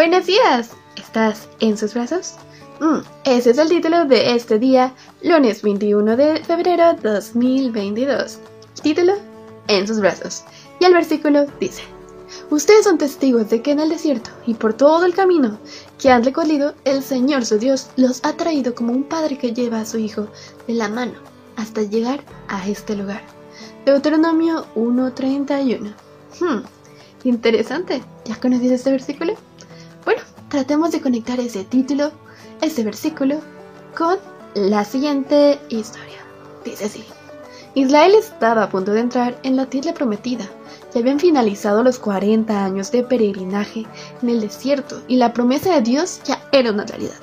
Buenos días. ¿Estás en sus brazos? Mm, ese es el título de este día, lunes 21 de febrero 2022. Título, En sus brazos. Y el versículo dice, Ustedes son testigos de que en el desierto y por todo el camino que han recorrido, el Señor su Dios los ha traído como un padre que lleva a su hijo de la mano hasta llegar a este lugar. Deuteronomio 1.31. Hmm, interesante. ¿Ya conocías este versículo? Tratemos de conectar ese título, ese versículo, con la siguiente historia. Dice así. Israel estaba a punto de entrar en la tierra prometida. Ya habían finalizado los 40 años de peregrinaje en el desierto y la promesa de Dios ya era una realidad.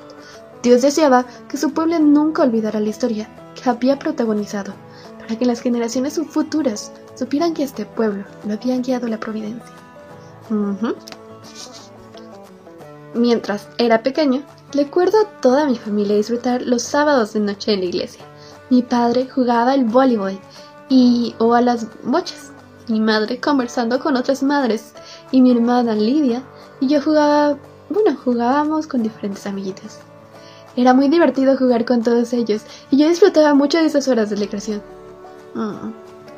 Dios deseaba que su pueblo nunca olvidara la historia que había protagonizado, para que las generaciones futuras supieran que este pueblo lo había guiado la providencia. Mientras era pequeño, recuerdo a toda mi familia disfrutar los sábados de noche en la iglesia. Mi padre jugaba el voleibol y o a las bochas. Mi madre conversando con otras madres y mi hermana Lidia y yo jugaba, bueno, jugábamos con diferentes amiguitas. Era muy divertido jugar con todos ellos y yo disfrutaba mucho de esas horas de recreación. Mm,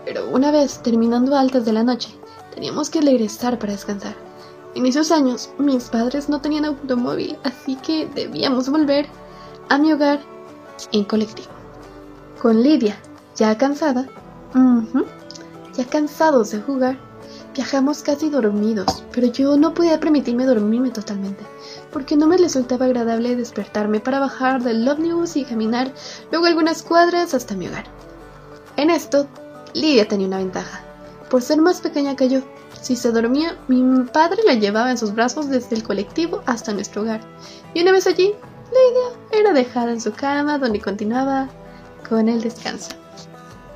pero una vez terminando altas de la noche, teníamos que regresar para descansar. En esos años, mis padres no tenían automóvil, así que debíamos volver a mi hogar en colectivo. Con Lidia, ya cansada, ya cansados de jugar, viajamos casi dormidos, pero yo no podía permitirme dormirme totalmente, porque no me resultaba agradable despertarme para bajar del ómnibus y caminar luego algunas cuadras hasta mi hogar. En esto, Lidia tenía una ventaja, por ser más pequeña que yo, si se dormía, mi padre la llevaba en sus brazos desde el colectivo hasta nuestro hogar. Y una vez allí, la era dejada en su cama donde continuaba con el descanso.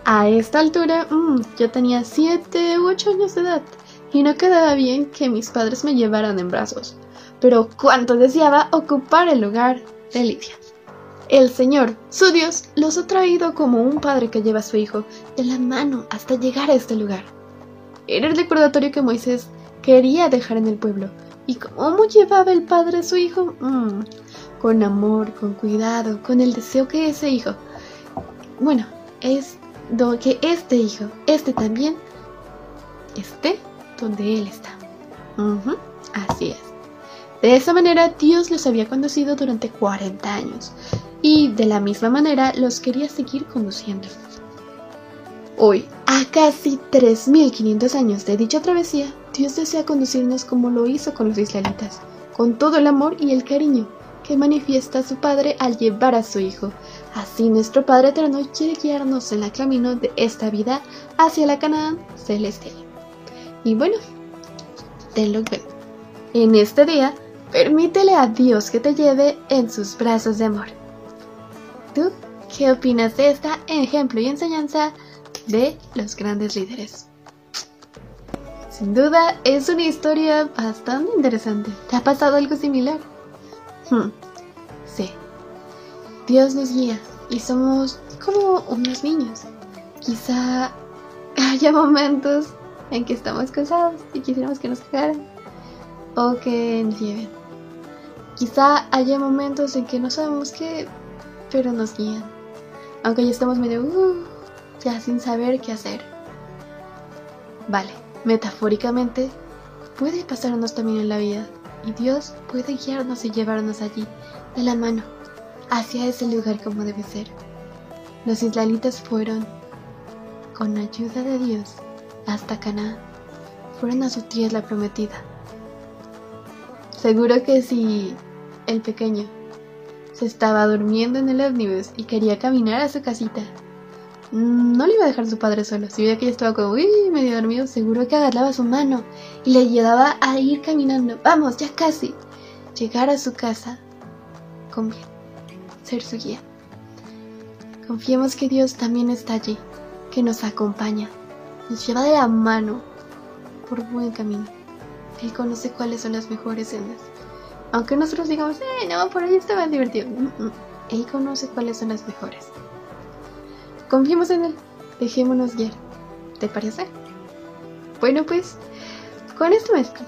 A esta altura, mm, yo tenía 7 u 8 años de edad y no quedaba bien que mis padres me llevaran en brazos. Pero cuánto deseaba ocupar el lugar de Lidia. El Señor, su Dios, los ha traído como un padre que lleva a su hijo de la mano hasta llegar a este lugar. Era el recordatorio que Moisés quería dejar en el pueblo. ¿Y cómo llevaba el padre a su hijo? Mm, con amor, con cuidado, con el deseo que ese hijo, bueno, es que este hijo, este también, esté donde él está. así es. De esa manera Dios los había conducido durante 40 años y de la misma manera los quería seguir conduciendo. Hoy, a casi 3.500 años de dicha travesía, Dios desea conducirnos como lo hizo con los israelitas, con todo el amor y el cariño que manifiesta su Padre al llevar a su Hijo. Así nuestro Padre Eterno quiere guiarnos en el camino de esta vida hacia la Canaán celestial. Y bueno, tenlo en cuenta. En este día, permítele a Dios que te lleve en sus brazos de amor. ¿Tú qué opinas de esta ejemplo y enseñanza de los grandes líderes. Sin duda es una historia bastante interesante. ¿Te ha pasado algo similar? Hmm, sí. Dios nos guía y somos como unos niños. Quizá haya momentos en que estamos cansados y quisiéramos que nos cagaran o que nos lleven. Quizá haya momentos en que no sabemos qué, pero nos guían. Aunque ya estamos medio... Uh, ya sin saber qué hacer. Vale, metafóricamente, puede pasarnos también en la vida y Dios puede guiarnos y llevarnos allí, de la mano, hacia ese lugar como debe ser. Los israelitas fueron, con ayuda de Dios, hasta Canaán. Fueron a su tierra prometida. Seguro que si el pequeño se estaba durmiendo en el ómnibus y quería caminar a su casita, no le iba a dejar su padre solo. Si veía que ella estaba como uy, medio dormido, seguro que agarraba su mano y le ayudaba a ir caminando. Vamos, ya casi. Llegar a su casa con bien. Ser su guía. Confiemos que Dios también está allí, que nos acompaña, nos lleva de la mano por buen camino. Él conoce cuáles son las mejores sendas. Aunque nosotros digamos, eh, no, por ahí estaba divertido. Mm, mm. Él conoce cuáles son las mejores. Confiemos en Él, dejémonos guiar. ¿Te parece? Bueno, pues, con esto me despido.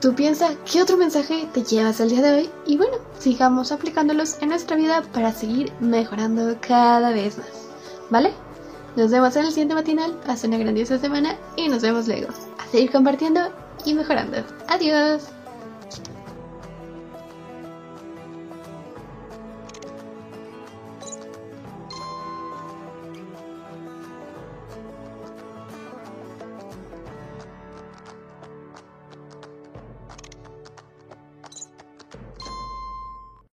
Tú piensa qué otro mensaje te llevas el día de hoy y bueno, sigamos aplicándolos en nuestra vida para seguir mejorando cada vez más. ¿Vale? Nos vemos en el siguiente matinal, pasa una grandiosa semana y nos vemos luego. A seguir compartiendo y mejorando. Adiós.